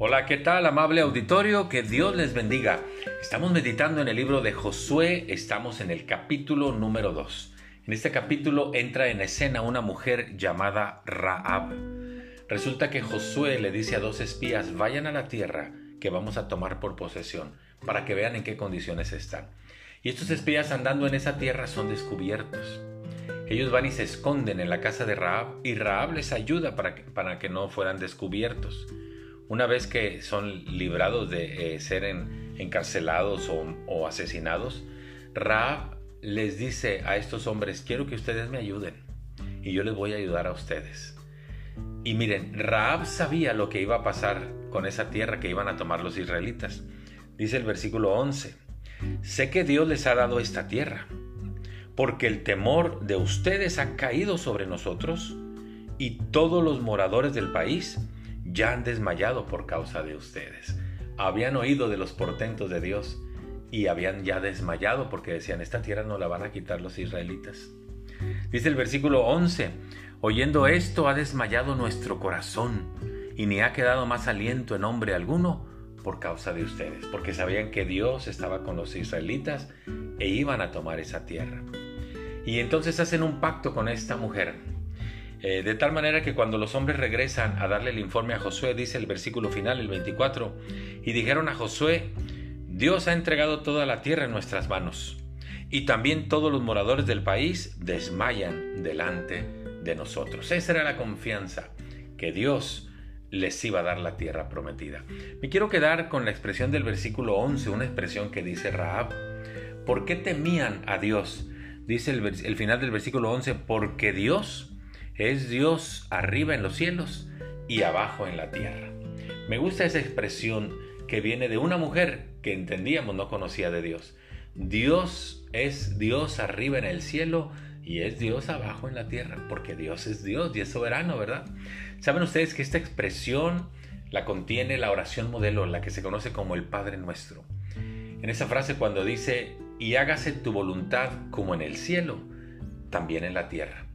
Hola, ¿qué tal, amable auditorio? Que Dios les bendiga. Estamos meditando en el libro de Josué, estamos en el capítulo número 2. En este capítulo entra en escena una mujer llamada Raab. Resulta que Josué le dice a dos espías, vayan a la tierra que vamos a tomar por posesión, para que vean en qué condiciones están. Y estos espías andando en esa tierra son descubiertos. Ellos van y se esconden en la casa de Raab y Raab les ayuda para que, para que no fueran descubiertos. Una vez que son librados de eh, ser encarcelados o, asesinados, Raab les dice a estos hombres, quiero que ustedes me ayuden y yo les voy a ayudar a ustedes. Y miren, Raab sabía lo que iba a pasar con esa tierra que iban a tomar los israelitas. Dice el versículo 11, sé que Dios les ha dado esta tierra, porque el temor de ustedes ha caído sobre nosotros y todos los moradores del país ya han desmayado por causa de ustedes. Habían oído de los portentos de Dios y habían ya desmayado porque decían, esta tierra no la van a quitar los israelitas. Dice el versículo 11, oyendo esto ha desmayado nuestro corazón y ni ha quedado más aliento en hombre alguno por causa de ustedes, porque sabían que Dios estaba con los israelitas e iban a tomar esa tierra. Y entonces hacen un pacto con esta mujer eh, de tal manera que cuando los hombres regresan a darle el informe a Josué, dice el versículo final, el 24, y dijeron a Josué, Dios ha entregado toda la tierra en nuestras manos, y también todos los moradores del país desmayan delante de nosotros. Esa era la confianza que Dios les iba a dar la tierra prometida. Me quiero quedar con la expresión del versículo 11, una expresión que dice Raab. ¿Por qué temían a Dios? Dice el, el final del versículo 11, porque Dios es Dios arriba en los cielos y abajo en la tierra. Me gusta esa expresión que viene de una mujer que entendíamos no conocía de Dios. Dios es Dios arriba en el cielo y es Dios abajo en la tierra, porque Dios es Dios y es soberano, ¿verdad? Saben ustedes que esta expresión la contiene la oración modelo, la que se conoce como el Padre Nuestro. En esa frase cuando dice, y hágase tu voluntad como en el cielo, también en la tierra.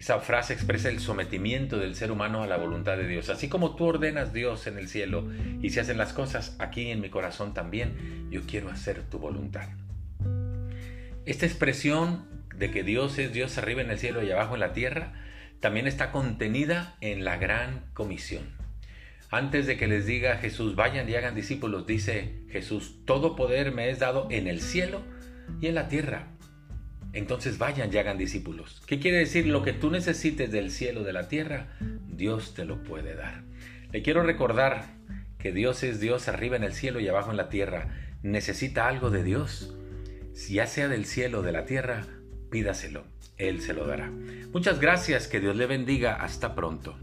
Esa frase expresa el sometimiento del ser humano a la voluntad de Dios. Así como tú ordenas Dios en el cielo y se hacen las cosas aquí en mi corazón también, yo quiero hacer tu voluntad. Esta expresión de que Dios es Dios arriba en el cielo y abajo en la tierra también está contenida en la gran comisión. Antes de que les diga Jesús, vayan y hagan discípulos, dice Jesús, todo poder me es dado en el cielo y en la tierra entonces vayan y hagan discípulos. ¿Qué quiere decir? Lo que tú necesites del cielo, de la tierra, Dios te lo puede dar. Le quiero recordar que Dios es Dios arriba en el cielo y abajo en la tierra. Necesita algo de Dios. Si ya sea del cielo o de la tierra, pídaselo. Él se lo dará. Muchas gracias, que Dios le bendiga. Hasta pronto.